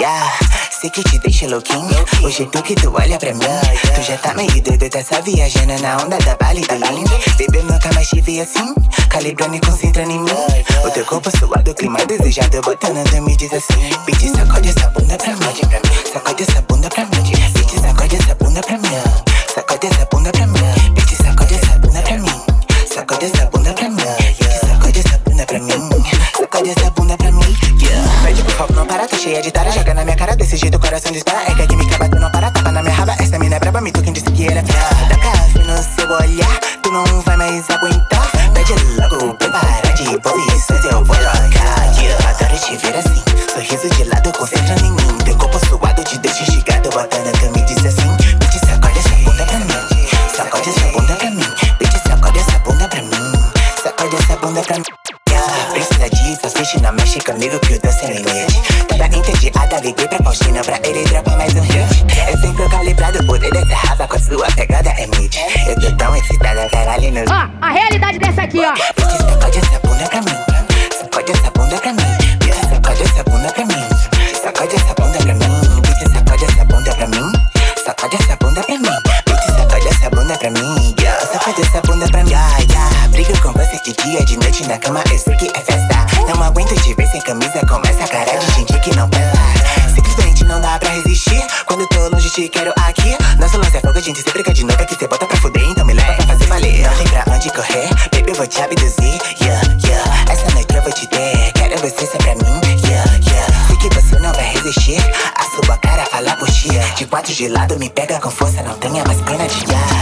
Yeah, sei que te deixa louquinho. O jeito que tu olha pra mim. Tu já tá meio doido, só viajando na onda da Bali, da Bali. Bebê, nunca mais te vi assim. Calibrando e concentrando em mim. O teu corpo suado, clima desejado. Botando, tu me diz assim. Bitch, sacode essa bunda pra mim. Sacode essa bunda pra mim. Bitch, sacode essa bunda pra mim. Sacode essa bunda pra mim. Cheia. Joga na minha cara desse jeito, o coração dispara. É que a química bate, não para, tapa na minha raba. Essa mina é braba, me tu quem disse que era fiada. Da café no seu olhar, tu não vai mais aguentar. Pede logo, prepara de posições, eu vou jogar. Yeah. Adoro te ver assim, sorriso de lado, concentrando em mim. Teu te deixa instigado, botando que me diz assim. Bitch, sacode essa bunda pra mim. Sacode essa bunda pra mim. Bitch, sacode essa bunda pra mim. Sacode essa pra mim. Precisa disso, assiste, não comigo que eu tô sem limite. Toda entediada, liguei pra Faustina pra ele dropar mais um hit. Eu sempre calibrado, poder dessa raba com a sua pegada é mid. Eu tô tão excitada, caralho, no Ó, a realidade dessa aqui, ó. Bitch, sacode essa bunda pra mim. Sacode essa bunda pra mim. Bitch, sacode essa bunda pra mim. Sacode essa bunda pra mim. Bitch, sacode essa bunda pra mim. Sacode essa bunda pra mim. Bitch, sacode essa bunda pra mim. Sacode essa bunda pra mim. Yeah, yeah. Brigo com você de dia, de noite na cama, eu sei que é resistir. Quando tô longe, te quero aqui. Nosso lance é fogo, a gente sempre quer de novo. É que cê bota pra fuder, então me leva pra fazer valer. Não tem pra onde correr, baby, eu vou te abduzir. Yeah, yeah. Essa noite eu vou te ter. Quero você só pra mim. Yeah, yeah. Sei que você não vai resistir. A sua cara fala por ti. De quatro de lado, me pega com força. Não tenha mais pena de yeah.